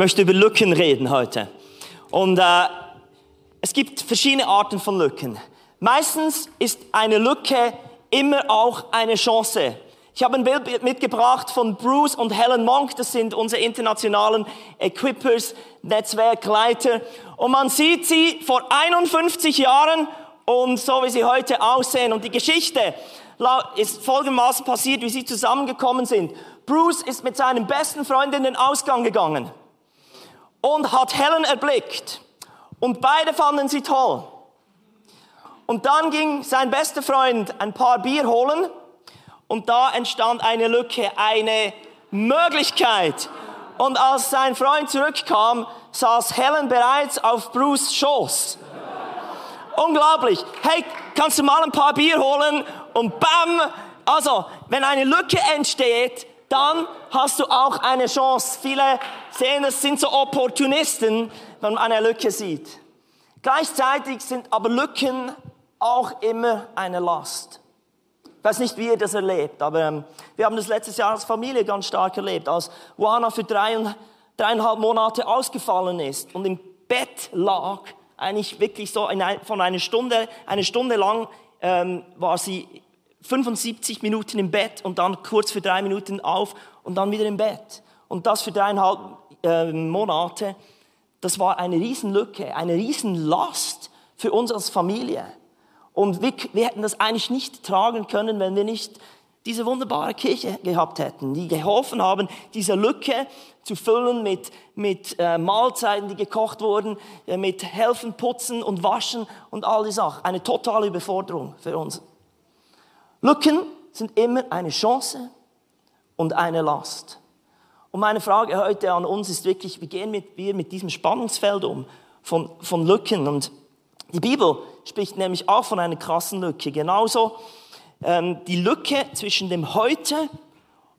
Möchte über Lücken reden heute. Und äh, es gibt verschiedene Arten von Lücken. Meistens ist eine Lücke immer auch eine Chance. Ich habe ein Bild mitgebracht von Bruce und Helen Monk, das sind unsere internationalen Equippers, Netzwerkleiter. Und man sieht sie vor 51 Jahren und so wie sie heute aussehen. Und die Geschichte ist folgendermaßen passiert, wie sie zusammengekommen sind. Bruce ist mit seinem besten Freund in den Ausgang gegangen und hat Helen erblickt. Und beide fanden sie toll. Und dann ging sein bester Freund ein paar Bier holen und da entstand eine Lücke, eine Möglichkeit. Und als sein Freund zurückkam, saß Helen bereits auf Bruce Schoß. Unglaublich. Hey, kannst du mal ein paar Bier holen? Und bam! Also, wenn eine Lücke entsteht, dann hast du auch eine Chance. Viele sehen, es sind so Opportunisten, wenn man eine Lücke sieht. Gleichzeitig sind aber Lücken auch immer eine Last. Ich weiß nicht, wie ihr das erlebt, aber ähm, wir haben das letztes Jahr als Familie ganz stark erlebt, als Juana für drei, dreieinhalb Monate ausgefallen ist und im Bett lag, eigentlich wirklich so ein, von einer Stunde, eine Stunde lang ähm, war sie 75 Minuten im Bett und dann kurz für drei Minuten auf und dann wieder im Bett. Und das für dreieinhalb äh, Monate. Das war eine Riesenlücke, eine Riesenlast für uns als Familie. Und wir, wir hätten das eigentlich nicht tragen können, wenn wir nicht diese wunderbare Kirche gehabt hätten, die geholfen haben, diese Lücke zu füllen mit, mit äh, Mahlzeiten, die gekocht wurden, äh, mit helfen, putzen und waschen und all die Sachen. Eine totale Überforderung für uns. Lücken sind immer eine Chance und eine Last. Und meine Frage heute an uns ist wirklich, wie gehen wir mit diesem Spannungsfeld um von, von Lücken? Und die Bibel spricht nämlich auch von einer krassen Lücke. Genauso ähm, die Lücke zwischen dem Heute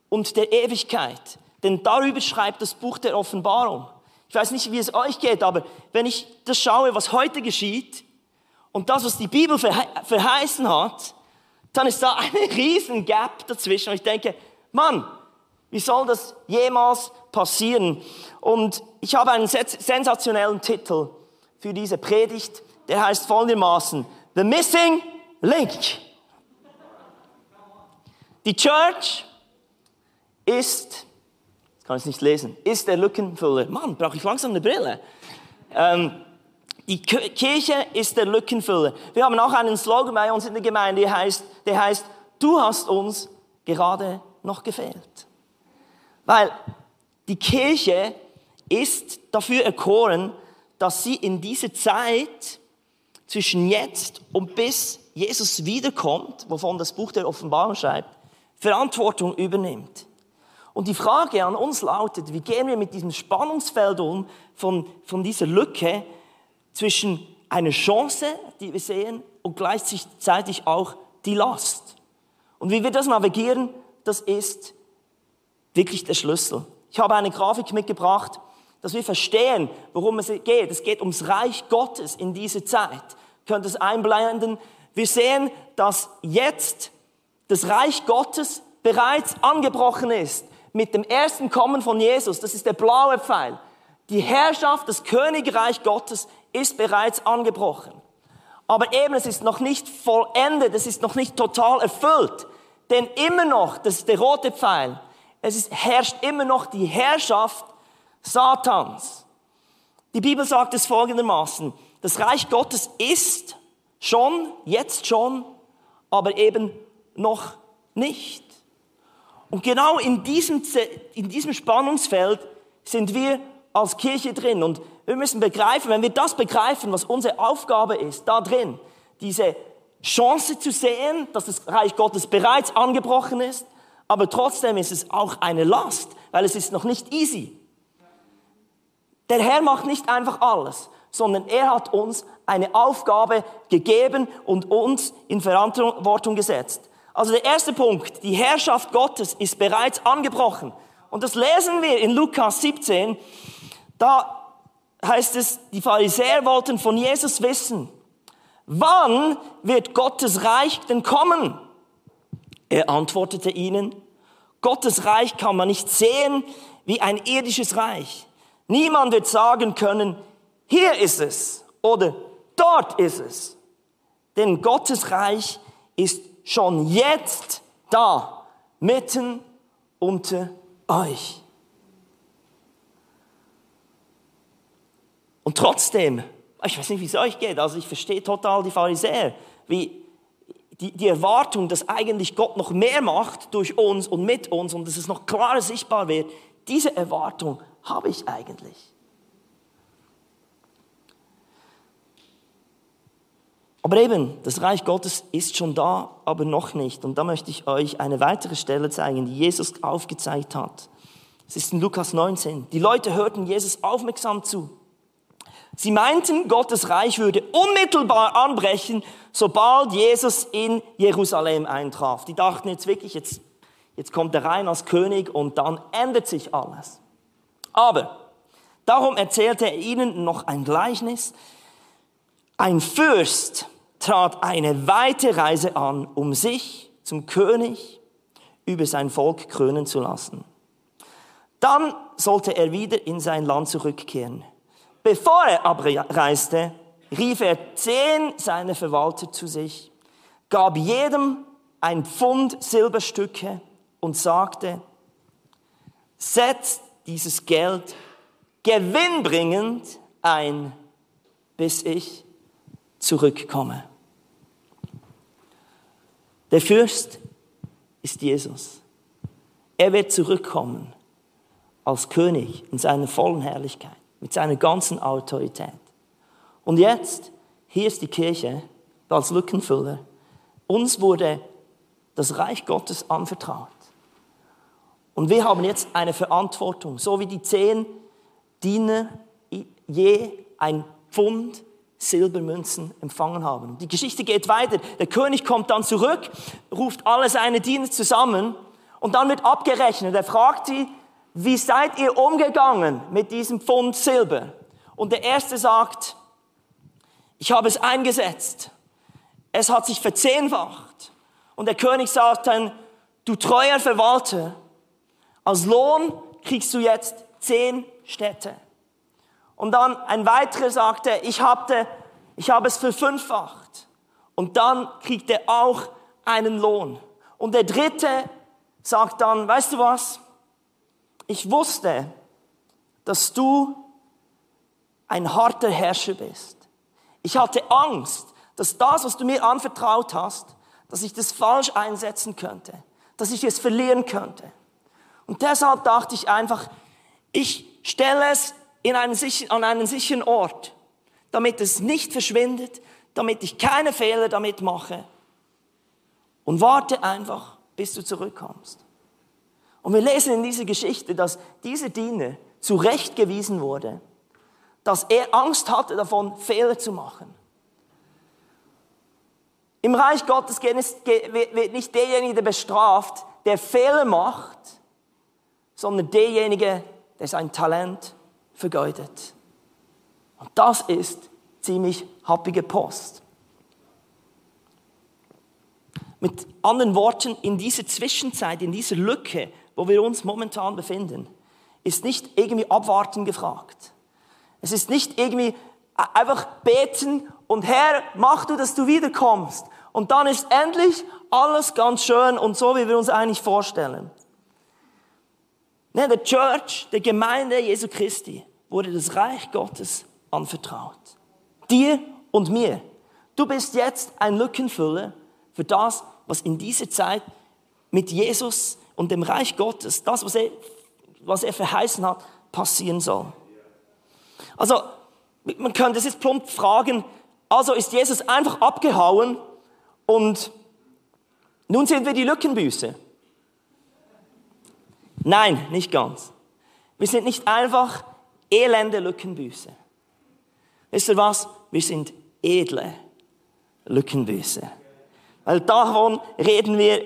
und der Ewigkeit. Denn darüber schreibt das Buch der Offenbarung. Ich weiß nicht, wie es euch geht, aber wenn ich das schaue, was heute geschieht und das, was die Bibel verheißen hat, dann ist da eine riesen Gap dazwischen. Und ich denke, Mann, wie soll das jemals passieren? Und ich habe einen sensationellen Titel für diese Predigt. Der heißt folgendermaßen, The Missing Link. Die Church ist, das kann ich nicht lesen, ist der Lückenfüller. Mann, brauche ich langsam eine Brille. Ähm, die Kirche ist der Lückenfüller. Wir haben auch einen Slogan bei uns in der Gemeinde, der heißt, der heißt du hast uns gerade noch gefehlt. Weil die Kirche ist dafür erkoren, dass sie in dieser Zeit zwischen jetzt und bis Jesus wiederkommt, wovon das Buch der Offenbarung schreibt, Verantwortung übernimmt. Und die Frage an uns lautet, wie gehen wir mit diesem Spannungsfeld um von, von dieser Lücke zwischen einer Chance, die wir sehen, und gleichzeitig auch die Last. Und wie wir das navigieren, das ist wirklich der Schlüssel. Ich habe eine Grafik mitgebracht, dass wir verstehen, worum es geht. Es geht ums Reich Gottes in dieser Zeit. Könnt es einblenden? Wir sehen, dass jetzt das Reich Gottes bereits angebrochen ist mit dem ersten Kommen von Jesus. Das ist der blaue Pfeil. Die Herrschaft, das Königreich Gottes ist bereits angebrochen. Aber eben, es ist noch nicht vollendet, es ist noch nicht total erfüllt. Denn immer noch, das ist der rote Pfeil, es ist, herrscht immer noch die Herrschaft Satans. Die Bibel sagt es folgendermaßen, das Reich Gottes ist schon, jetzt schon, aber eben noch nicht. Und genau in diesem, in diesem Spannungsfeld sind wir als Kirche drin. Und wir müssen begreifen, wenn wir das begreifen, was unsere Aufgabe ist, da drin, diese Chance zu sehen, dass das Reich Gottes bereits angebrochen ist, aber trotzdem ist es auch eine Last, weil es ist noch nicht easy. Der Herr macht nicht einfach alles, sondern er hat uns eine Aufgabe gegeben und uns in Verantwortung gesetzt. Also der erste Punkt, die Herrschaft Gottes ist bereits angebrochen. Und das lesen wir in Lukas 17. Da heißt es, die Pharisäer wollten von Jesus wissen, wann wird Gottes Reich denn kommen? Er antwortete ihnen, Gottes Reich kann man nicht sehen wie ein irdisches Reich. Niemand wird sagen können, hier ist es oder dort ist es. Denn Gottes Reich ist schon jetzt da, mitten unter euch. Und trotzdem, ich weiß nicht, wie es euch geht, also ich verstehe total die Pharisäer, wie die, die Erwartung, dass eigentlich Gott noch mehr macht durch uns und mit uns und dass es noch klarer sichtbar wird, diese Erwartung habe ich eigentlich. Aber eben, das Reich Gottes ist schon da, aber noch nicht. Und da möchte ich euch eine weitere Stelle zeigen, die Jesus aufgezeigt hat. Es ist in Lukas 19. Die Leute hörten Jesus aufmerksam zu. Sie meinten, Gottes Reich würde unmittelbar anbrechen, sobald Jesus in Jerusalem eintraf. Die dachten jetzt wirklich, jetzt, jetzt kommt er rein als König und dann ändert sich alles. Aber darum erzählte er ihnen noch ein Gleichnis. Ein Fürst trat eine weite Reise an, um sich zum König über sein Volk krönen zu lassen. Dann sollte er wieder in sein Land zurückkehren. Bevor er abreiste, rief er zehn seiner Verwalter zu sich, gab jedem ein Pfund Silberstücke und sagte, setzt dieses Geld gewinnbringend ein, bis ich zurückkomme. Der Fürst ist Jesus. Er wird zurückkommen als König in seiner vollen Herrlichkeit, mit seiner ganzen Autorität. Und jetzt, hier ist die Kirche als Lückenfüller. Uns wurde das Reich Gottes anvertraut. Und wir haben jetzt eine Verantwortung, so wie die zehn Diener je ein Pfund Silbermünzen empfangen haben. Die Geschichte geht weiter. Der König kommt dann zurück, ruft alle seine Diener zusammen und dann wird abgerechnet. Er fragt sie, wie seid ihr umgegangen mit diesem Pfund Silber? Und der erste sagt, ich habe es eingesetzt. Es hat sich verzehnfacht. Und der König sagt dann, du treuer Verwalter, als Lohn kriegst du jetzt zehn Städte. Und dann ein weiterer sagte, ich habe ich habe es verfünffacht. Und dann kriegt er auch einen Lohn. Und der dritte sagt dann, weißt du was? Ich wusste, dass du ein harter Herrscher bist. Ich hatte Angst, dass das, was du mir anvertraut hast, dass ich das falsch einsetzen könnte, dass ich es verlieren könnte. Und deshalb dachte ich einfach, ich stelle es in einen, an einen sicheren Ort, damit es nicht verschwindet, damit ich keine Fehler damit mache. Und warte einfach, bis du zurückkommst. Und wir lesen in dieser Geschichte, dass dieser Diener zurechtgewiesen wurde, dass er Angst hatte davon, Fehler zu machen. Im Reich Gottes wird nicht derjenige der bestraft, der Fehler macht, sondern derjenige, der sein Talent vergeudet. Und das ist ziemlich happige Post. Mit anderen Worten, in dieser Zwischenzeit, in dieser Lücke, wo wir uns momentan befinden, ist nicht irgendwie abwarten gefragt. Es ist nicht irgendwie einfach beten und Herr, mach du, dass du wiederkommst. Und dann ist endlich alles ganz schön und so, wie wir uns eigentlich vorstellen. Ne, der Church, der Gemeinde Jesu Christi, wurde das Reich Gottes anvertraut. Dir und mir. Du bist jetzt ein Lückenfüller für das, was in dieser Zeit mit Jesus und dem Reich Gottes, das, was er, was er verheißen hat, passieren soll. Also, man könnte es jetzt plump fragen, also ist Jesus einfach abgehauen und nun sind wir die Lückenbüße. Nein, nicht ganz. Wir sind nicht einfach elende Lückenbüße. Wisst ihr was? Wir sind edle Lückenbüße. Weil davon reden wir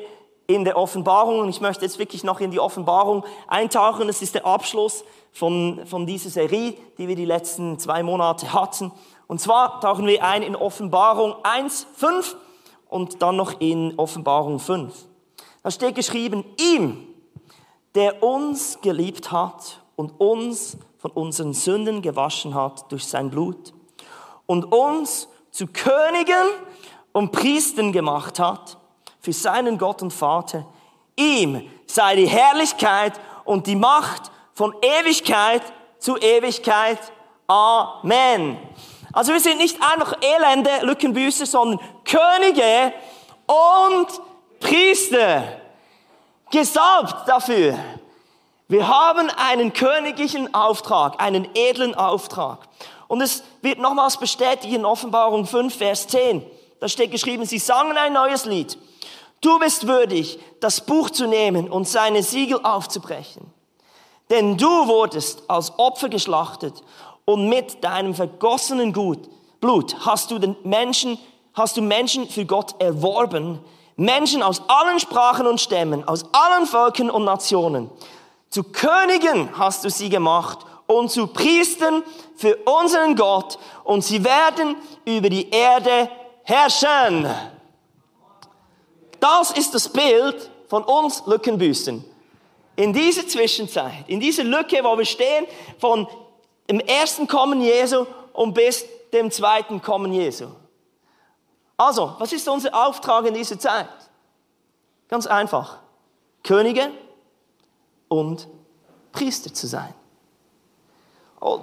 in der Offenbarung und ich möchte jetzt wirklich noch in die Offenbarung eintauchen. Das ist der Abschluss von, von dieser Serie, die wir die letzten zwei Monate hatten. Und zwar tauchen wir ein in Offenbarung 1, 5 und dann noch in Offenbarung 5. Da steht geschrieben, ihm, der uns geliebt hat und uns von unseren Sünden gewaschen hat durch sein Blut und uns zu Königen und Priestern gemacht hat für seinen Gott und Vater. Ihm sei die Herrlichkeit und die Macht von Ewigkeit zu Ewigkeit. Amen. Also wir sind nicht einfach elende Lückenbüßer, sondern Könige und Priester. Gesalbt dafür. Wir haben einen königlichen Auftrag, einen edlen Auftrag. Und es wird nochmals bestätigt in Offenbarung 5, Vers 10. Da steht geschrieben, sie sangen ein neues Lied. Du bist würdig, das Buch zu nehmen und seine Siegel aufzubrechen. Denn du wurdest als Opfer geschlachtet und mit deinem vergossenen Blut hast du den Menschen, hast du Menschen für Gott erworben. Menschen aus allen Sprachen und Stämmen, aus allen Völkern und Nationen. Zu Königen hast du sie gemacht und zu Priestern für unseren Gott und sie werden über die Erde herrschen. Das ist das Bild von uns Lückenbüßen. In dieser Zwischenzeit, in dieser Lücke, wo wir stehen, von dem ersten Kommen Jesu und bis dem zweiten Kommen Jesu. Also, was ist unser Auftrag in dieser Zeit? Ganz einfach. Könige und Priester zu sein. Oh,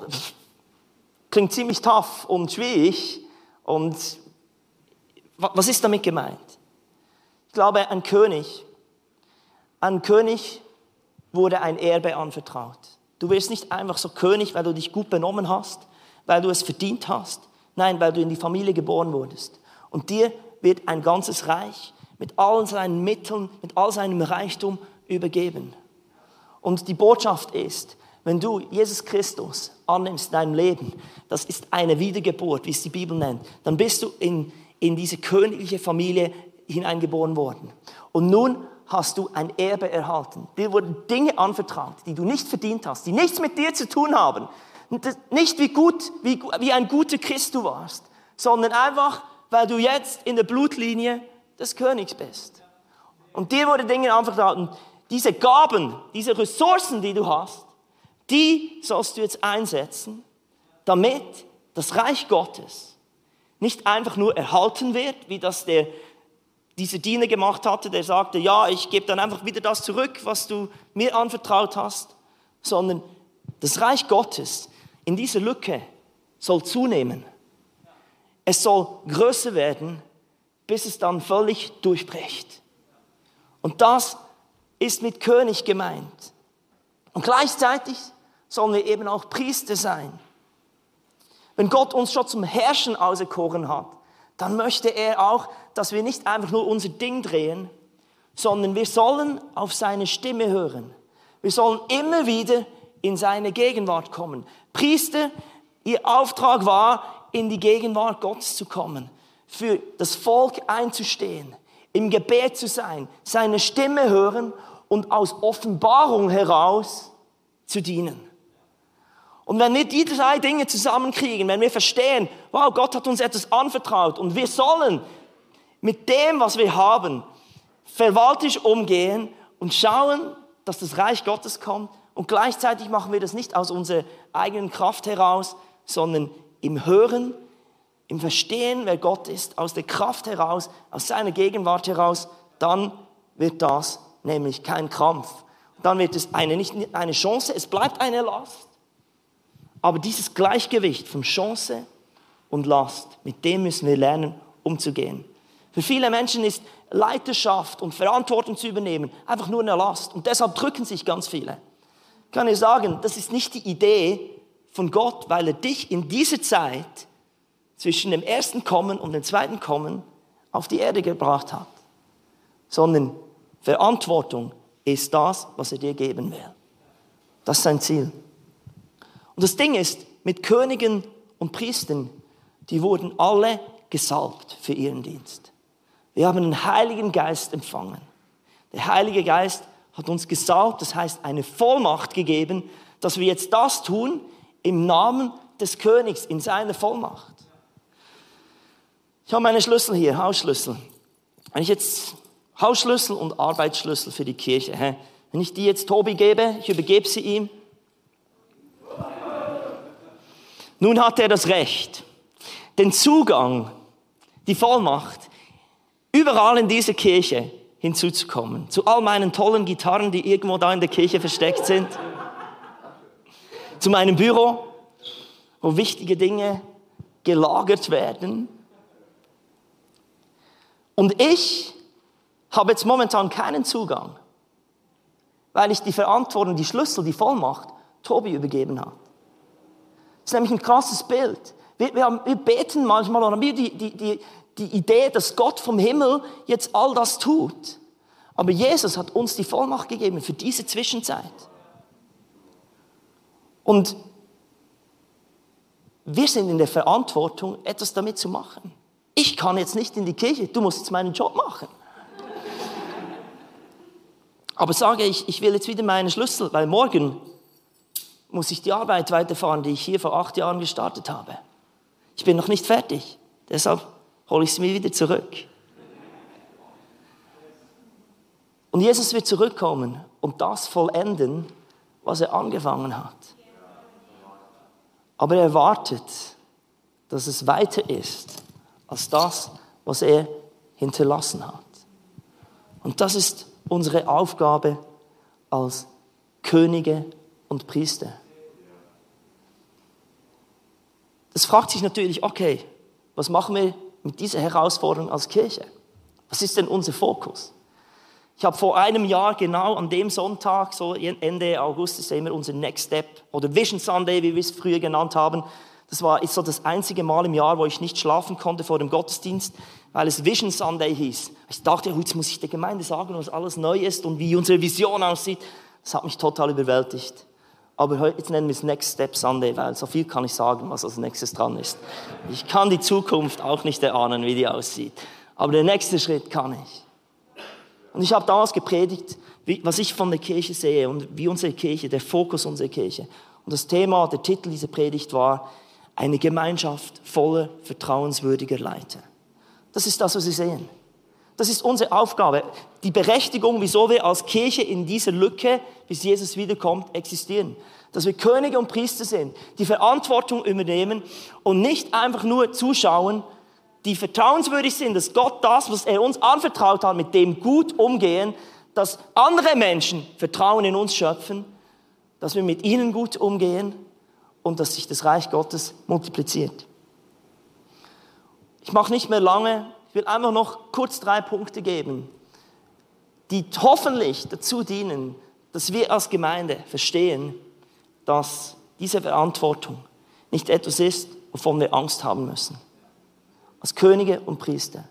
klingt ziemlich tough und schwierig. Und was ist damit gemeint? Ich glaube, ein König, ein König wurde ein Erbe anvertraut. Du wirst nicht einfach so König, weil du dich gut benommen hast, weil du es verdient hast. Nein, weil du in die Familie geboren wurdest. Und dir wird ein ganzes Reich mit all seinen Mitteln, mit all seinem Reichtum übergeben. Und die Botschaft ist, wenn du Jesus Christus annimmst in deinem Leben, das ist eine Wiedergeburt, wie es die Bibel nennt, dann bist du in, in diese königliche Familie hineingeboren worden. Und nun hast du ein Erbe erhalten. Dir wurden Dinge anvertraut, die du nicht verdient hast, die nichts mit dir zu tun haben. Nicht wie gut, wie, wie ein guter Christ du warst, sondern einfach, weil du jetzt in der Blutlinie des Königs bist. Und dir wurde Dinge anvertraut. Und diese Gaben, diese Ressourcen, die du hast, die sollst du jetzt einsetzen, damit das Reich Gottes nicht einfach nur erhalten wird, wie das der, dieser Diener gemacht hatte, der sagte, ja, ich gebe dann einfach wieder das zurück, was du mir anvertraut hast, sondern das Reich Gottes in dieser Lücke soll zunehmen. Es soll größer werden, bis es dann völlig durchbricht. Und das ist mit König gemeint. Und gleichzeitig sollen wir eben auch Priester sein. Wenn Gott uns schon zum Herrschen auserkoren hat, dann möchte er auch, dass wir nicht einfach nur unser Ding drehen, sondern wir sollen auf seine Stimme hören. Wir sollen immer wieder in seine Gegenwart kommen. Priester, ihr Auftrag war, in die Gegenwart Gottes zu kommen, für das Volk einzustehen, im Gebet zu sein, seine Stimme hören und aus Offenbarung heraus zu dienen. Und wenn wir die drei Dinge zusammenkriegen, wenn wir verstehen, wow, Gott hat uns etwas anvertraut und wir sollen mit dem, was wir haben, verwaltisch umgehen und schauen, dass das Reich Gottes kommt. Und gleichzeitig machen wir das nicht aus unserer eigenen Kraft heraus, sondern im Hören, im Verstehen, wer Gott ist, aus der Kraft heraus, aus seiner Gegenwart heraus, dann wird das nämlich kein Kampf. Dann wird es eine, nicht eine Chance, es bleibt eine Last. Aber dieses Gleichgewicht von Chance und Last, mit dem müssen wir lernen, umzugehen. Für viele Menschen ist Leiterschaft und Verantwortung zu übernehmen einfach nur eine Last. Und deshalb drücken sich ganz viele. Ich kann dir sagen, das ist nicht die Idee von Gott, weil er dich in dieser Zeit zwischen dem ersten Kommen und dem zweiten Kommen auf die Erde gebracht hat. Sondern Verantwortung ist das, was er dir geben will. Das ist sein Ziel. Und das Ding ist, mit Königen und Priestern, die wurden alle gesalbt für ihren Dienst. Wir haben den Heiligen Geist empfangen. Der Heilige Geist hat uns gesalbt, das heißt eine Vollmacht gegeben, dass wir jetzt das tun im Namen des Königs, in seiner Vollmacht. Ich habe meine Schlüssel hier, Hausschlüssel. Wenn ich jetzt Hausschlüssel und Arbeitsschlüssel für die Kirche, wenn ich die jetzt Tobi gebe, ich übergebe sie ihm, Nun hat er das Recht, den Zugang, die Vollmacht, überall in diese Kirche hinzuzukommen. Zu all meinen tollen Gitarren, die irgendwo da in der Kirche versteckt sind. Zu meinem Büro, wo wichtige Dinge gelagert werden. Und ich habe jetzt momentan keinen Zugang, weil ich die Verantwortung, die Schlüssel, die Vollmacht Tobi übergeben habe. Das ist nämlich ein krasses Bild. Wir, wir, haben, wir beten manchmal haben wir die, die, die, die Idee, dass Gott vom Himmel jetzt all das tut. Aber Jesus hat uns die Vollmacht gegeben für diese Zwischenzeit. Und wir sind in der Verantwortung, etwas damit zu machen. Ich kann jetzt nicht in die Kirche, du musst jetzt meinen Job machen. Aber sage ich, ich will jetzt wieder meinen Schlüssel, weil morgen muss ich die Arbeit weiterfahren, die ich hier vor acht Jahren gestartet habe. Ich bin noch nicht fertig, deshalb hole ich sie mir wieder zurück. Und Jesus wird zurückkommen und das vollenden, was er angefangen hat. Aber er wartet, dass es weiter ist als das, was er hinterlassen hat. Und das ist unsere Aufgabe als Könige und Priester. Das fragt sich natürlich, okay, was machen wir mit dieser Herausforderung als Kirche? Was ist denn unser Fokus? Ich habe vor einem Jahr genau an dem Sonntag, so Ende August, ist ja immer unser Next Step oder Vision Sunday, wie wir es früher genannt haben. Das war ist so das einzige Mal im Jahr, wo ich nicht schlafen konnte vor dem Gottesdienst, weil es Vision Sunday hieß. Ich dachte, jetzt muss ich der Gemeinde sagen, was alles neu ist und wie unsere Vision aussieht. Das hat mich total überwältigt. Aber jetzt nennen wir es Next Step Sunday, weil so viel kann ich sagen, was als nächstes dran ist. Ich kann die Zukunft auch nicht erahnen, wie die aussieht. Aber der nächste Schritt kann ich. Und ich habe damals gepredigt, was ich von der Kirche sehe und wie unsere Kirche, der Fokus unserer Kirche. Und das Thema, der Titel dieser Predigt war, eine Gemeinschaft voller vertrauenswürdiger Leiter. Das ist das, was Sie sehen. Das ist unsere Aufgabe. Die Berechtigung, wieso wir als Kirche in dieser Lücke, bis Jesus wiederkommt, existieren. Dass wir Könige und Priester sind, die Verantwortung übernehmen und nicht einfach nur zuschauen, die vertrauenswürdig sind, dass Gott das, was er uns anvertraut hat, mit dem gut umgehen, dass andere Menschen Vertrauen in uns schöpfen, dass wir mit ihnen gut umgehen und dass sich das Reich Gottes multipliziert. Ich mache nicht mehr lange, ich will einfach noch kurz drei Punkte geben, die hoffentlich dazu dienen, dass wir als Gemeinde verstehen, dass diese Verantwortung nicht etwas ist, wovon wir Angst haben müssen als Könige und Priester.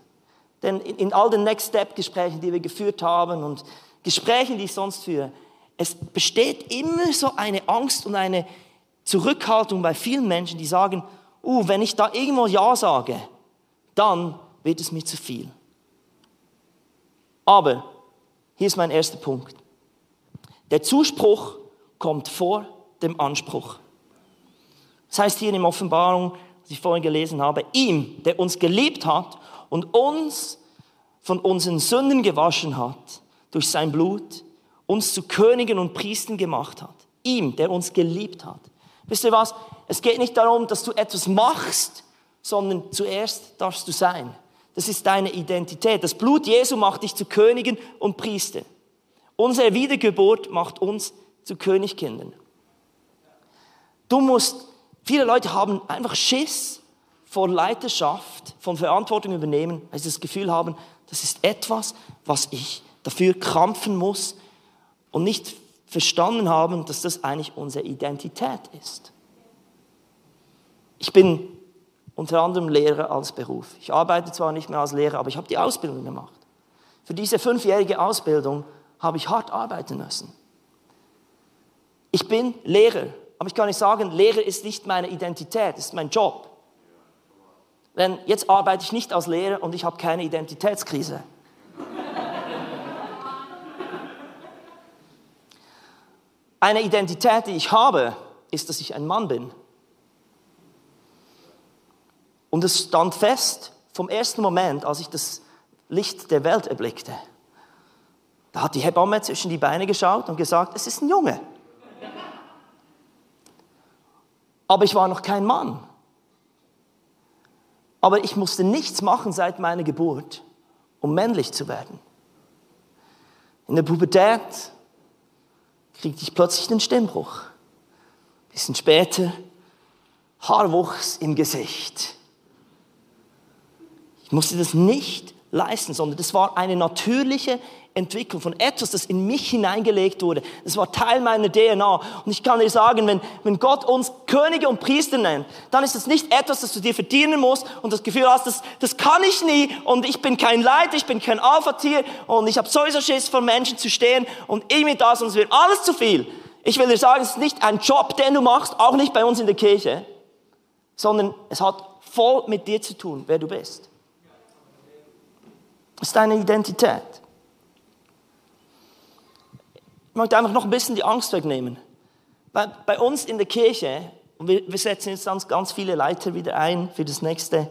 Denn in, all den Next Step Gesprächen, die wir geführt haben und Gesprächen, die ich sonst führe, es besteht immer so eine Angst und eine Zurückhaltung bei vielen Menschen, die sagen, uh, wenn ich da irgendwo Ja sage, dann wird es mir zu viel. Aber hier ist mein erster Punkt. Der Zuspruch kommt vor dem Anspruch. Das heißt hier in Offenbarung was ich vorhin gelesen habe, ihm, der uns geliebt hat und uns von unseren Sünden gewaschen hat durch sein Blut, uns zu Königen und Priestern gemacht hat. Ihm, der uns geliebt hat. Wisst ihr was? Es geht nicht darum, dass du etwas machst, sondern zuerst darfst du sein. Das ist deine Identität. Das Blut Jesu macht dich zu Königen und Priester. Unsere Wiedergeburt macht uns zu Königkindern. Du musst Viele Leute haben einfach Schiss vor Leiterschaft, von Verantwortung übernehmen, weil sie das Gefühl haben, das ist etwas, was ich dafür krampfen muss und nicht verstanden haben, dass das eigentlich unsere Identität ist. Ich bin unter anderem Lehrer als Beruf. Ich arbeite zwar nicht mehr als Lehrer, aber ich habe die Ausbildung gemacht. Für diese fünfjährige Ausbildung habe ich hart arbeiten müssen. Ich bin Lehrer aber ich kann nicht sagen, Lehre ist nicht meine Identität, ist mein Job. Denn jetzt arbeite ich nicht als Lehrer und ich habe keine Identitätskrise. Eine Identität, die ich habe, ist, dass ich ein Mann bin. Und es stand fest vom ersten Moment, als ich das Licht der Welt erblickte. Da hat die Hebamme zwischen die Beine geschaut und gesagt, es ist ein Junge. aber ich war noch kein Mann. Aber ich musste nichts machen seit meiner Geburt, um männlich zu werden. In der Pubertät kriegte ich plötzlich einen Stimmbruch. Ein bisschen später Haarwuchs im Gesicht. Musste das nicht leisten, sondern das war eine natürliche Entwicklung von etwas, das in mich hineingelegt wurde. Das war Teil meiner DNA. Und ich kann dir sagen, wenn, wenn Gott uns Könige und Priester nennt, dann ist das nicht etwas, das du dir verdienen musst und das Gefühl hast, das, das kann ich nie und ich bin kein Leiter, ich bin kein Alpha-Tier und ich habe sowieso Schiss vor Menschen zu stehen und irgendwie das und es wird alles zu viel. Ich will dir sagen, es ist nicht ein Job, den du machst, auch nicht bei uns in der Kirche, sondern es hat voll mit dir zu tun, wer du bist. Das ist deine Identität. Ich möchte einfach noch ein bisschen die Angst wegnehmen. Bei, bei uns in der Kirche, und wir, wir setzen jetzt ganz, ganz viele Leiter wieder ein für, das nächste,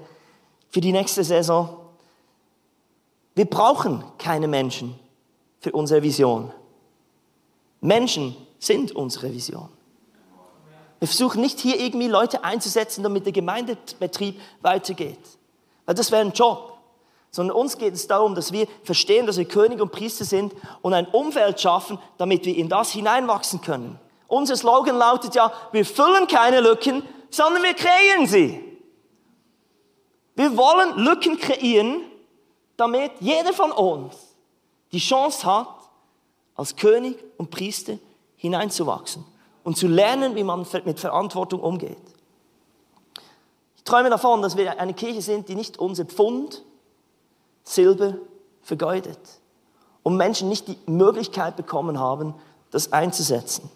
für die nächste Saison. Wir brauchen keine Menschen für unsere Vision. Menschen sind unsere Vision. Wir versuchen nicht hier irgendwie Leute einzusetzen, damit der Gemeindebetrieb weitergeht. Weil das wäre ein Job sondern uns geht es darum, dass wir verstehen, dass wir König und Priester sind und ein Umfeld schaffen, damit wir in das hineinwachsen können. Unser Slogan lautet ja, wir füllen keine Lücken, sondern wir kreieren sie. Wir wollen Lücken kreieren, damit jeder von uns die Chance hat, als König und Priester hineinzuwachsen und zu lernen, wie man mit Verantwortung umgeht. Ich träume davon, dass wir eine Kirche sind, die nicht unser Pfund, Silber vergeudet und Menschen nicht die Möglichkeit bekommen haben, das einzusetzen.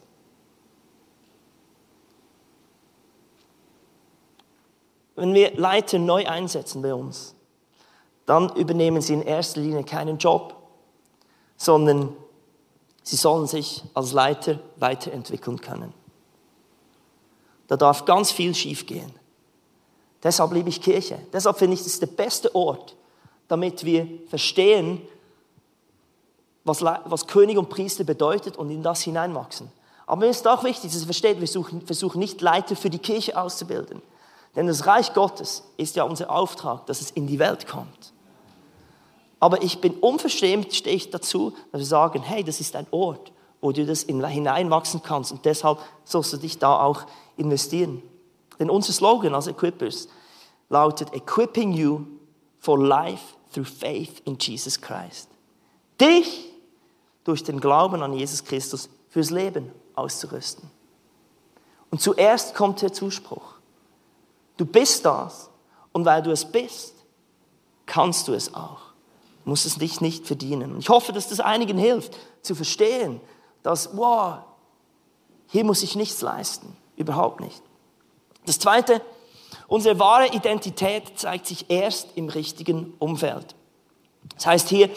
Wenn wir Leiter neu einsetzen bei uns, dann übernehmen sie in erster Linie keinen Job, sondern sie sollen sich als Leiter weiterentwickeln können. Da darf ganz viel schiefgehen. Deshalb liebe ich Kirche. Deshalb finde ich, das ist der beste Ort, damit wir verstehen, was, was König und Priester bedeutet und in das hineinwachsen. Aber mir ist auch wichtig, dass ihr versteht, wir suchen, versuchen nicht Leiter für die Kirche auszubilden. Denn das Reich Gottes ist ja unser Auftrag, dass es in die Welt kommt. Aber ich bin unverschämt, stehe ich dazu, dass wir sagen, hey, das ist ein Ort, wo du das hineinwachsen kannst und deshalb sollst du dich da auch investieren. Denn unser Slogan als Equippers lautet Equipping you for life through faith in Jesus Christ. Dich durch den Glauben an Jesus Christus fürs Leben auszurüsten. Und zuerst kommt der Zuspruch. Du bist das. Und weil du es bist, kannst du es auch. Du musst es dich nicht verdienen. Ich hoffe, dass das einigen hilft, zu verstehen, dass, wow, hier muss ich nichts leisten. Überhaupt nicht. Das zweite, Unsere wahre Identität zeigt sich erst im richtigen Umfeld. Das heißt hier,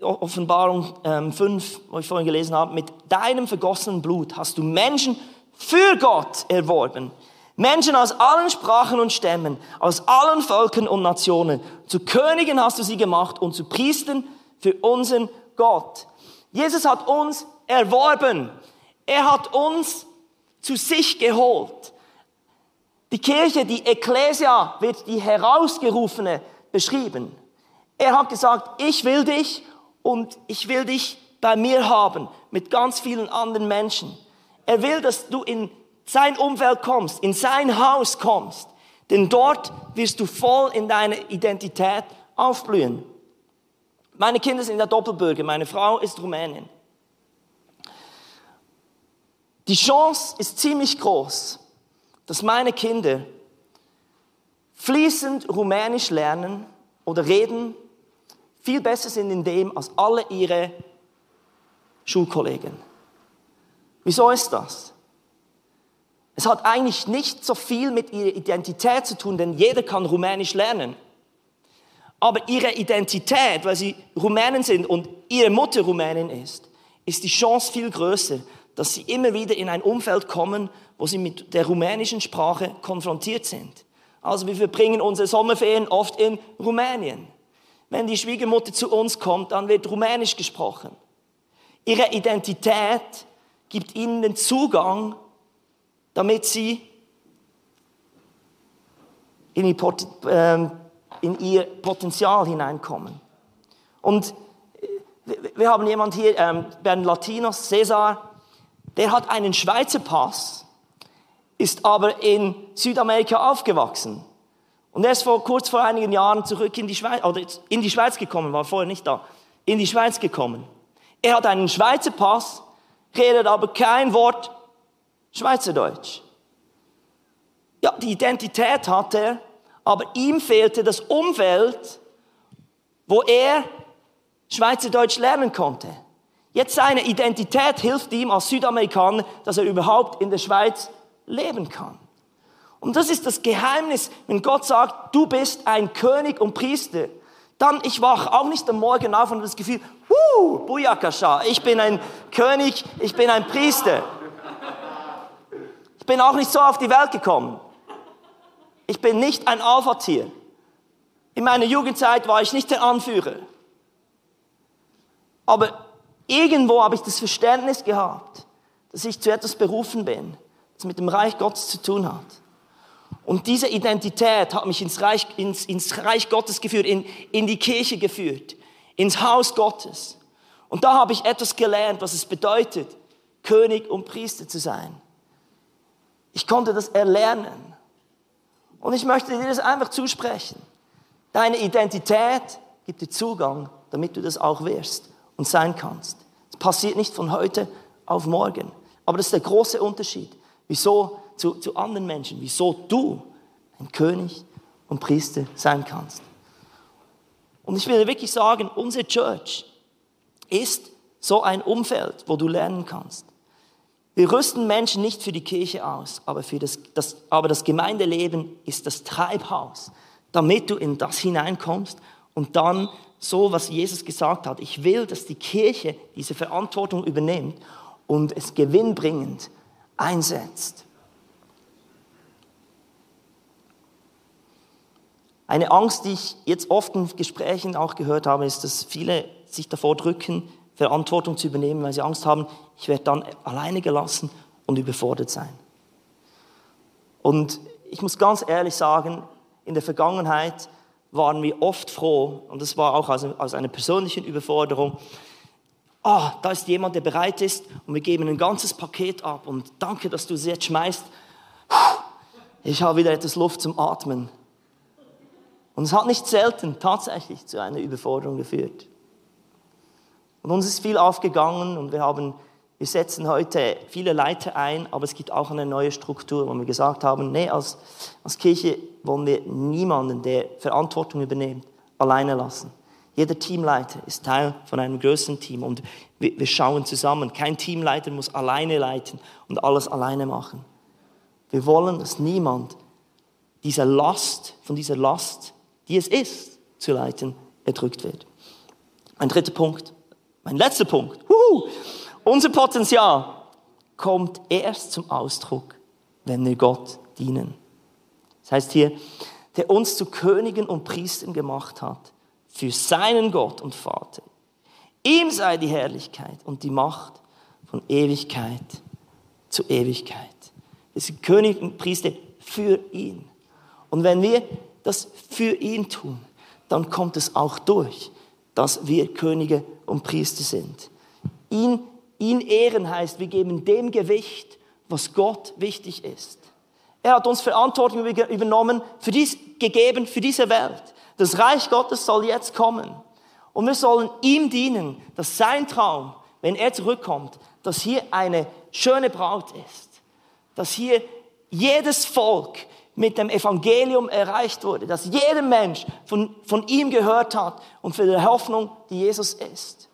Offenbarung 5, ähm, wo ich vorhin gelesen habe, mit deinem vergossenen Blut hast du Menschen für Gott erworben. Menschen aus allen Sprachen und Stämmen, aus allen Völkern und Nationen. Zu Königen hast du sie gemacht und zu Priestern für unseren Gott. Jesus hat uns erworben. Er hat uns zu sich geholt. Die Kirche, die Ekklesia, wird die Herausgerufene beschrieben. Er hat gesagt, ich will dich und ich will dich bei mir haben, mit ganz vielen anderen Menschen. Er will, dass du in sein Umfeld kommst, in sein Haus kommst, denn dort wirst du voll in deiner Identität aufblühen. Meine Kinder sind ja Doppelbürger, meine Frau ist Rumänin. Die Chance ist ziemlich groß, dass meine Kinder fließend Rumänisch lernen oder reden, viel besser sind in dem als alle ihre Schulkollegen. Wieso ist das? Es hat eigentlich nicht so viel mit ihrer Identität zu tun, denn jeder kann Rumänisch lernen. Aber ihre Identität, weil sie Rumänen sind und ihre Mutter Rumänin ist, ist die Chance viel größer, dass sie immer wieder in ein Umfeld kommen, wo sie mit der rumänischen Sprache konfrontiert sind. Also wir verbringen unsere Sommerferien oft in Rumänien. Wenn die Schwiegermutter zu uns kommt, dann wird Rumänisch gesprochen. Ihre Identität gibt ihnen den Zugang, damit sie in ihr, ähm, Potenzial hineinkommen. Und wir haben jemand hier, ähm, Bernd Latinos, Cesar, der hat einen Schweizer Pass, ist aber in Südamerika aufgewachsen. Und er ist vor, kurz vor einigen Jahren zurück in die Schweiz, oder in die Schweiz gekommen, war vorher nicht da, in die Schweiz gekommen. Er hat einen Schweizer Pass, redet aber kein Wort Schweizerdeutsch. Ja, die Identität hat er, aber ihm fehlte das Umfeld, wo er Schweizerdeutsch lernen konnte. Jetzt seine Identität hilft ihm als Südamerikaner, dass er überhaupt in der Schweiz leben kann. Und das ist das Geheimnis, wenn Gott sagt, du bist ein König und Priester, dann ich wach auch nicht am Morgen auf und habe das Gefühl, Wuh, Buyakasha, ich bin ein König, ich bin ein Priester. Ich bin auch nicht so auf die Welt gekommen. Ich bin nicht ein Alpha-Tier. In meiner Jugendzeit war ich nicht der Anführer. Aber irgendwo habe ich das Verständnis gehabt, dass ich zu etwas berufen bin, das mit dem Reich Gottes zu tun hat. Und diese Identität hat mich ins Reich, ins, ins Reich Gottes geführt, in, in die Kirche geführt, ins Haus Gottes. Und da habe ich etwas gelernt, was es bedeutet, König und Priester zu sein. Ich konnte das erlernen. Und ich möchte dir das einfach zusprechen. Deine Identität gibt dir Zugang, damit du das auch wirst und sein kannst. Es passiert nicht von heute auf morgen. Aber das ist der große Unterschied. Wieso zu, zu anderen Menschen, wieso du ein König und Priester sein kannst. Und ich will wirklich sagen, unsere Church ist so ein Umfeld, wo du lernen kannst. Wir rüsten Menschen nicht für die Kirche aus, aber, für das, das, aber das Gemeindeleben ist das Treibhaus, damit du in das hineinkommst und dann so, was Jesus gesagt hat. Ich will, dass die Kirche diese Verantwortung übernimmt und es gewinnbringend einsetzt. Eine Angst, die ich jetzt oft in Gesprächen auch gehört habe, ist, dass viele sich davor drücken, Verantwortung zu übernehmen, weil sie Angst haben, ich werde dann alleine gelassen und überfordert sein. Und ich muss ganz ehrlich sagen, in der Vergangenheit waren wir oft froh, und das war auch aus, aus einer persönlichen Überforderung, ah, da ist jemand, der bereit ist und wir geben ein ganzes Paket ab und danke, dass du es jetzt schmeißt. Ich habe wieder etwas Luft zum Atmen. Und es hat nicht selten tatsächlich zu einer Überforderung geführt. Und uns ist viel aufgegangen und wir haben wir setzen heute viele Leiter ein, aber es gibt auch eine neue Struktur, wo wir gesagt haben, nee, als, als Kirche wollen wir niemanden, der Verantwortung übernimmt, alleine lassen. Jeder Teamleiter ist Teil von einem größeren Team und wir, schauen zusammen. Kein Teamleiter muss alleine leiten und alles alleine machen. Wir wollen, dass niemand dieser Last, von dieser Last, die es ist, zu leiten, erdrückt wird. Ein dritter Punkt, mein letzter Punkt. Huhu. Unser Potenzial kommt erst zum Ausdruck, wenn wir Gott dienen. Das heißt hier, der uns zu Königen und Priestern gemacht hat, für seinen Gott und Vater. Ihm sei die Herrlichkeit und die Macht von Ewigkeit zu Ewigkeit. Wir sind König und Priester für ihn. Und wenn wir das für ihn tun, dann kommt es auch durch, dass wir Könige und Priester sind. Ihn Ihn ehren heißt, wir geben dem Gewicht, was Gott wichtig ist. Er hat uns Verantwortung übernommen, für dies, gegeben für diese Welt. Das Reich Gottes soll jetzt kommen. Und wir sollen ihm dienen, dass sein Traum, wenn er zurückkommt, dass hier eine schöne Braut ist. Dass hier jedes Volk mit dem Evangelium erreicht wurde. Dass jeder Mensch von, von ihm gehört hat und für die Hoffnung, die Jesus ist.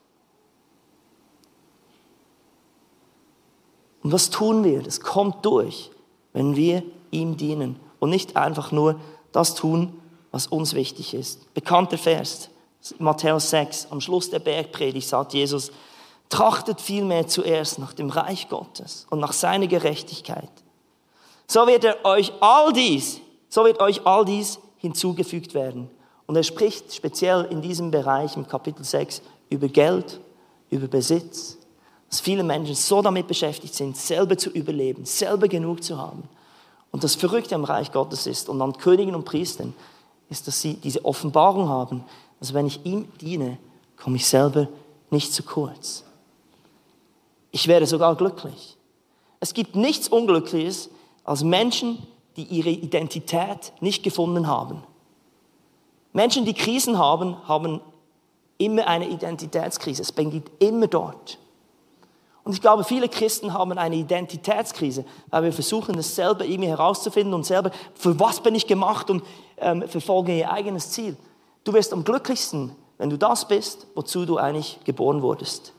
Und was tun wir? Das kommt durch, wenn wir ihm dienen und nicht einfach nur das tun, was uns wichtig ist. Bekannter Vers, Matthäus 6, am Schluss der Bergpredigt sagt Jesus, trachtet vielmehr zuerst nach dem Reich Gottes und nach seiner Gerechtigkeit. So wird er euch all dies, so wird euch all dies hinzugefügt werden. Und er spricht speziell in diesem Bereich im Kapitel 6 über Geld, über Besitz, dass viele Menschen so damit beschäftigt sind, selber zu überleben, selber genug zu haben Und das Verrückte am Reich Gottes ist und an Königen und Priestern ist, dass sie diese Offenbarung haben, dass wenn ich ihm diene, komme ich selber nicht zu kurz. Ich werde sogar glücklich. Es gibt nichts Unglückliches als Menschen, die ihre Identität nicht gefunden haben. Menschen, die Krisen haben, haben immer eine Identitätskrise. Es beginnt immer dort. Und ich glaube, viele Christen haben eine Identitätskrise, weil wir versuchen, es selber irgendwie herauszufinden und selber, für was bin ich gemacht und ähm, verfolge ihr eigenes Ziel. Du wirst am glücklichsten, wenn du das bist, wozu du eigentlich geboren wurdest.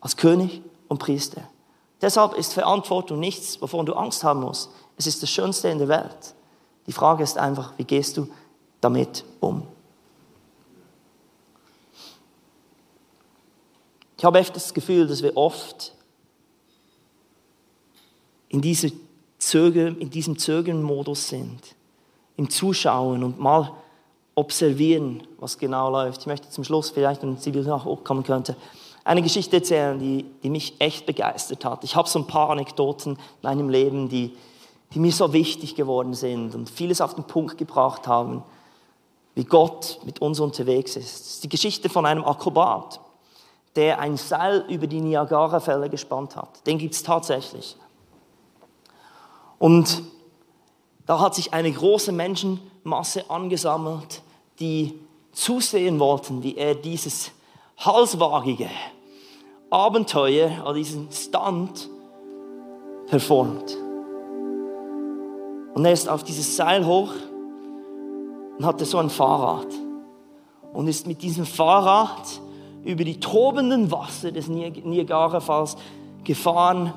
Als König und Priester. Deshalb ist Verantwortung nichts, wovon du Angst haben musst. Es ist das Schönste in der Welt. Die Frage ist einfach, wie gehst du damit um? Ich habe echt das Gefühl, dass wir oft in, diese Zöger, in diesem Zögern-Modus sind, im Zuschauen und mal observieren, was genau läuft. Ich möchte zum Schluss vielleicht, wenn Sie wieder nachkommen könnte, eine Geschichte erzählen, die, die mich echt begeistert hat. Ich habe so ein paar Anekdoten in meinem Leben, die, die mir so wichtig geworden sind und vieles auf den Punkt gebracht haben, wie Gott mit uns unterwegs ist. Das ist die Geschichte von einem Akrobat der ein Seil über die Niagara-Fälle gespannt hat. Den gibt es tatsächlich. Und da hat sich eine große Menschenmasse angesammelt, die zusehen wollten, wie er dieses halswagige Abenteuer oder diesen Stunt performt. Und er ist auf dieses Seil hoch und hatte so ein Fahrrad und ist mit diesem Fahrrad über die tobenden Wasser des Niagara-Falls gefahren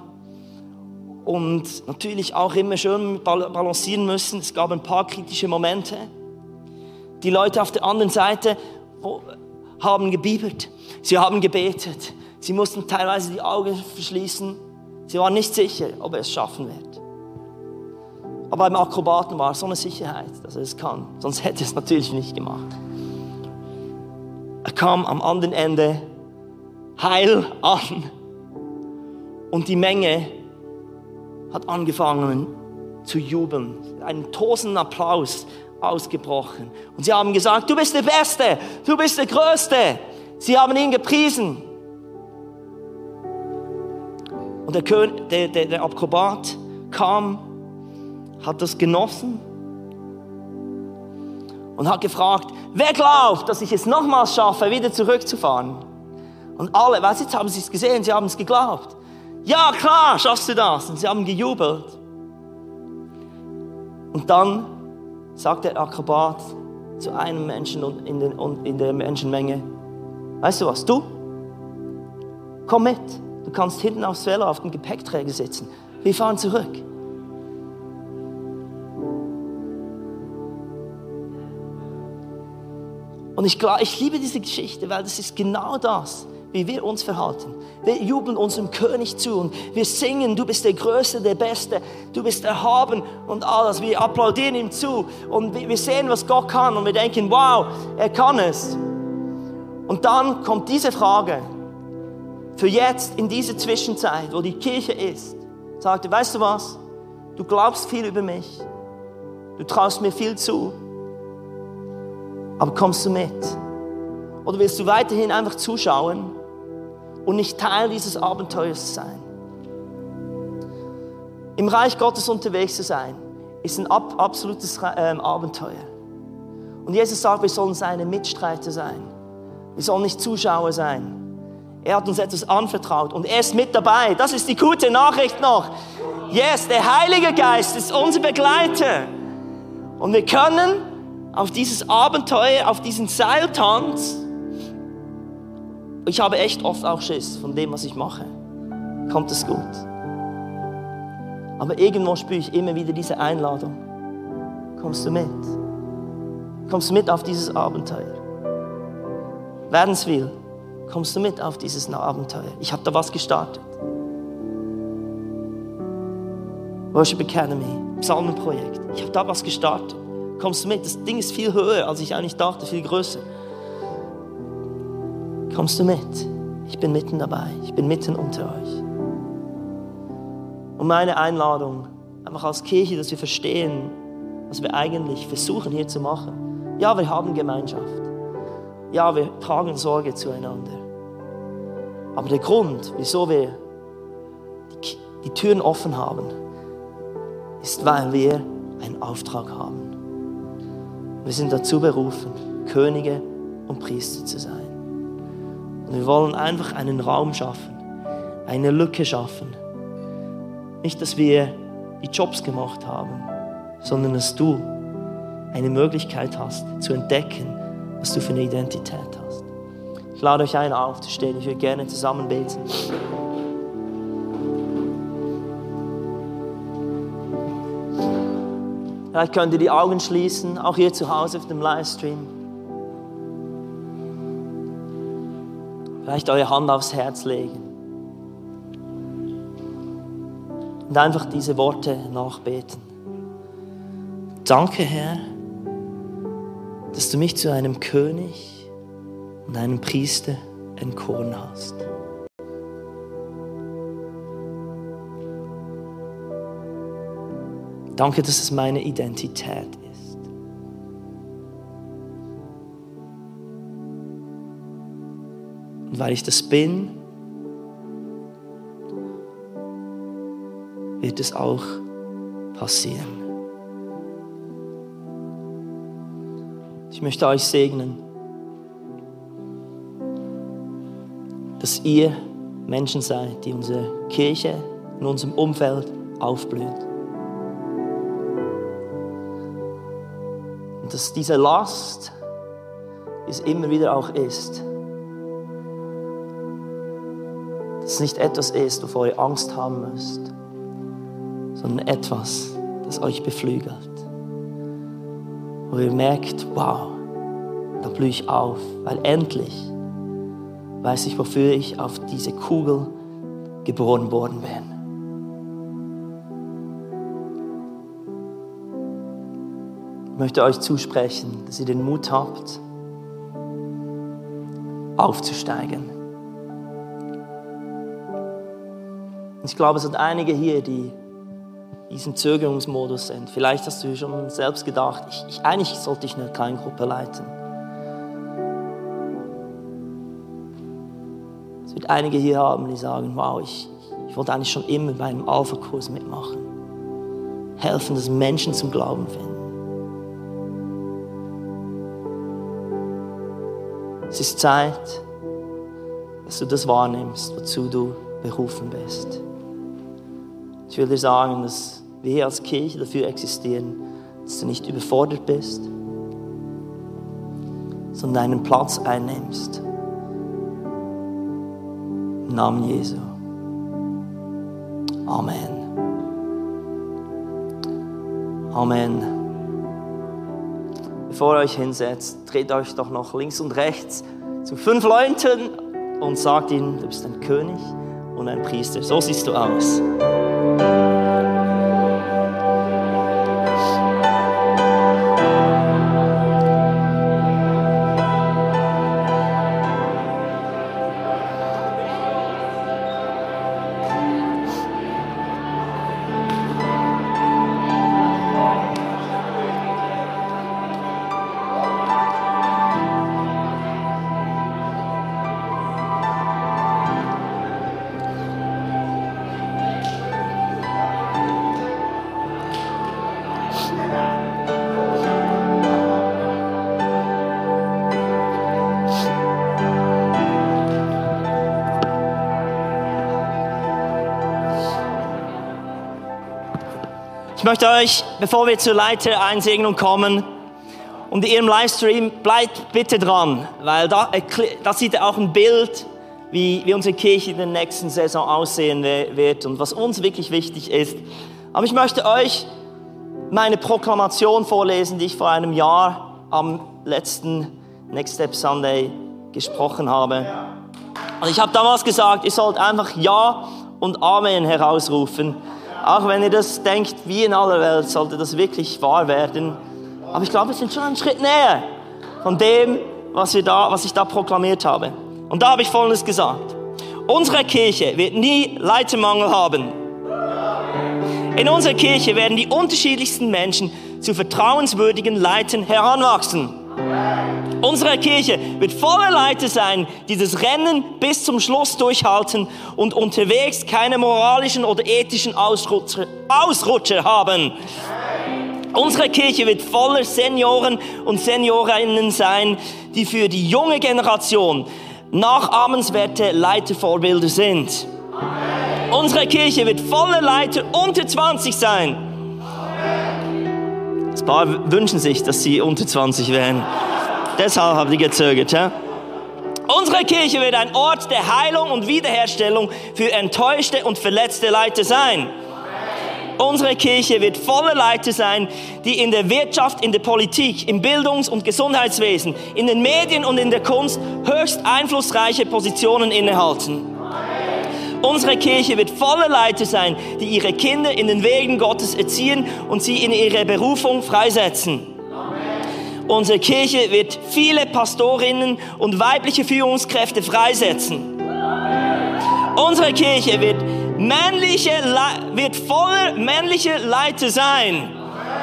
und natürlich auch immer schön balancieren müssen. Es gab ein paar kritische Momente. Die Leute auf der anderen Seite haben gebibelt, sie haben gebetet, sie mussten teilweise die Augen verschließen. Sie waren nicht sicher, ob er es schaffen wird. Aber beim Akrobaten war es so eine Sicherheit, dass er es kann. Sonst hätte er es natürlich nicht gemacht. Er kam am anderen Ende heil an und die Menge hat angefangen zu jubeln. Einen tosenden Applaus ausgebrochen. Und sie haben gesagt, du bist der Beste, du bist der Größte. Sie haben ihn gepriesen. Und der, König, der, der, der Akrobat kam, hat das genossen und hat gefragt, wer glaubt, dass ich es nochmals schaffe, wieder zurückzufahren? Und alle, was jetzt haben sie es gesehen, sie haben es geglaubt. Ja, klar, schaffst du das. Und sie haben gejubelt. Und dann sagt der Akrobat zu einem Menschen in, den, in der Menschenmenge, weißt du was, du, komm mit. Du kannst hinten aufs Velo auf dem Gepäckträger sitzen. Wir fahren zurück. Und ich, ich liebe diese Geschichte, weil das ist genau das, wie wir uns verhalten. Wir jubeln unserem König zu und wir singen, du bist der Größte, der Beste, du bist erhaben und alles. Wir applaudieren ihm zu und wir sehen, was Gott kann und wir denken, wow, er kann es. Und dann kommt diese Frage, für jetzt, in dieser Zwischenzeit, wo die Kirche ist, sagt er, weißt du was, du glaubst viel über mich, du traust mir viel zu, aber kommst du mit? Oder willst du weiterhin einfach zuschauen und nicht Teil dieses Abenteuers sein? Im Reich Gottes unterwegs zu sein, ist ein ab, absolutes ähm, Abenteuer. Und Jesus sagt, wir sollen seine Mitstreiter sein. Wir sollen nicht Zuschauer sein. Er hat uns etwas anvertraut und er ist mit dabei. Das ist die gute Nachricht noch. Yes, der Heilige Geist ist unser Begleiter. Und wir können auf dieses Abenteuer, auf diesen Seiltanz. Ich habe echt oft auch Schiss von dem, was ich mache. Kommt es gut? Aber irgendwo spüre ich immer wieder diese Einladung. Kommst du mit? Kommst du mit auf dieses Abenteuer? Werdenswil, kommst du mit auf dieses Abenteuer? Ich habe da was gestartet. Worship Academy, Psalmenprojekt. Ich habe da was gestartet kommst du mit? Das Ding ist viel höher, als ich eigentlich dachte, viel größer. Kommst du mit? Ich bin mitten dabei. Ich bin mitten unter euch. Und meine Einladung einfach als Kirche, dass wir verstehen, was wir eigentlich versuchen hier zu machen. Ja, wir haben Gemeinschaft. Ja, wir tragen Sorge zueinander. Aber der Grund, wieso wir die, die Türen offen haben, ist, weil wir einen Auftrag haben. Wir sind dazu berufen, Könige und Priester zu sein. Und wir wollen einfach einen Raum schaffen, eine Lücke schaffen. Nicht, dass wir die Jobs gemacht haben, sondern dass du eine Möglichkeit hast zu entdecken, was du für eine Identität hast. Ich lade euch ein, aufzustehen. Ich würde gerne zusammen beten. Vielleicht könnt ihr die Augen schließen, auch hier zu Hause auf dem Livestream. Vielleicht eure Hand aufs Herz legen. Und einfach diese Worte nachbeten. Danke, Herr, dass du mich zu einem König und einem Priester entkoren hast. Danke, dass es meine Identität ist. Und weil ich das bin, wird es auch passieren. Ich möchte euch segnen, dass ihr Menschen seid, die unsere Kirche in unserem Umfeld aufblüht. Dass diese Last, es immer wieder auch ist, dass es nicht etwas ist, wovor ihr Angst haben müsst, sondern etwas, das euch beflügelt. Wo ihr merkt, wow, da blühe ich auf, weil endlich weiß ich, wofür ich auf diese Kugel geboren worden bin. Möchte euch zusprechen, dass ihr den Mut habt, aufzusteigen. Ich glaube, es sind einige hier, die diesem Zögerungsmodus sind. Vielleicht hast du schon selbst gedacht, ich, ich, eigentlich sollte ich eine Kleingruppe leiten. Es wird einige hier haben, die sagen, wow, ich, ich wollte eigentlich schon immer bei einem Alpha-Kurs mitmachen. Helfen, dass Menschen zum Glauben finden. Es ist Zeit, dass du das wahrnimmst, wozu du berufen bist. Ich will dir sagen, dass wir als Kirche dafür existieren, dass du nicht überfordert bist, sondern deinen Platz einnimmst. Im Namen Jesu. Amen. Amen. Ihr euch hinsetzt, dreht euch doch noch links und rechts zu fünf Leuten und sagt ihnen, du bist ein König und ein Priester. So siehst du aus. Ich möchte euch, bevor wir zur Leitereinsegnung kommen, und in Ihrem Livestream bleibt bitte dran, weil da, da sieht ihr auch ein Bild, wie, wie unsere Kirche in der nächsten Saison aussehen wird und was uns wirklich wichtig ist. Aber ich möchte euch meine Proklamation vorlesen, die ich vor einem Jahr am letzten Next Step Sunday gesprochen habe. Und ich habe damals gesagt, ihr sollt einfach Ja und Amen herausrufen. Auch wenn ihr das denkt, wie in aller Welt, sollte das wirklich wahr werden. Aber ich glaube, wir sind schon einen Schritt näher von dem, was, wir da, was ich da proklamiert habe. Und da habe ich Folgendes gesagt. Unsere Kirche wird nie Leitermangel haben. In unserer Kirche werden die unterschiedlichsten Menschen zu vertrauenswürdigen Leitern heranwachsen. Unsere Kirche wird voller Leiter sein, die das Rennen bis zum Schluss durchhalten und unterwegs keine moralischen oder ethischen Ausrutscher, Ausrutscher haben. Unsere Kirche wird voller Senioren und Seniorinnen sein, die für die junge Generation nachahmenswerte Leitervorbilder sind. Unsere Kirche wird voller Leiter unter 20 sein. Ein paar wünschen sich, dass sie unter 20 wären. Deshalb haben die gezögert. Ja? Unsere Kirche wird ein Ort der Heilung und Wiederherstellung für enttäuschte und verletzte Leiter sein. Unsere Kirche wird voller Leiter sein, die in der Wirtschaft, in der Politik, im Bildungs- und Gesundheitswesen, in den Medien und in der Kunst höchst einflussreiche Positionen innehalten. Unsere Kirche wird voller Leiter sein, die ihre Kinder in den Wegen Gottes erziehen und sie in ihre Berufung freisetzen. Unsere Kirche wird viele Pastorinnen und weibliche Führungskräfte freisetzen. Unsere Kirche wird männliche, wird voller männliche Leiter sein.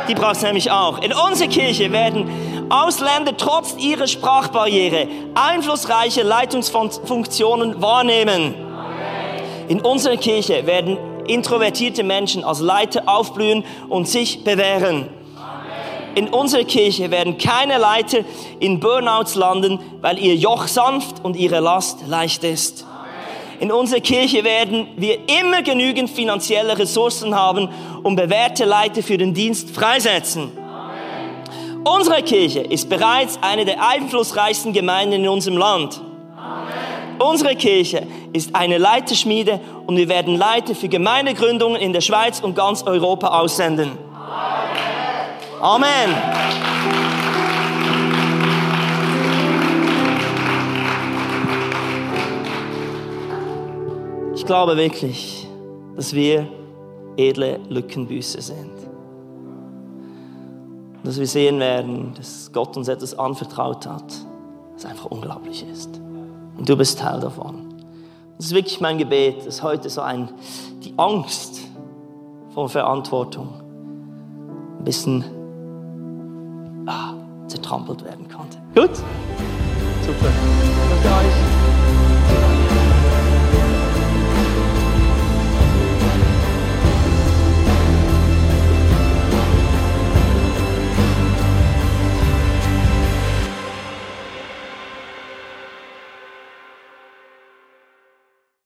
Die braucht es nämlich auch. In unserer Kirche werden Ausländer trotz ihrer Sprachbarriere einflussreiche Leitungsfunktionen wahrnehmen. In unserer Kirche werden introvertierte Menschen als Leiter aufblühen und sich bewähren. In unserer Kirche werden keine Leiter in Burnouts landen, weil ihr Joch sanft und ihre Last leicht ist. In unserer Kirche werden wir immer genügend finanzielle Ressourcen haben, um bewährte Leiter für den Dienst freisetzen. Unsere Kirche ist bereits eine der einflussreichsten Gemeinden in unserem Land. Unsere Kirche ist eine Leiterschmiede und wir werden Leiter für Gemeindegründungen in der Schweiz und ganz Europa aussenden. Amen. Amen. glaube wirklich, dass wir edle Lückenbüße sind. Dass wir sehen werden, dass Gott uns etwas anvertraut hat, was einfach unglaublich ist. Und du bist Teil davon. Das ist wirklich mein Gebet, dass heute so ein, die Angst vor Verantwortung ein bisschen ah, zertrampelt werden konnte. Gut? Super. Danke euch.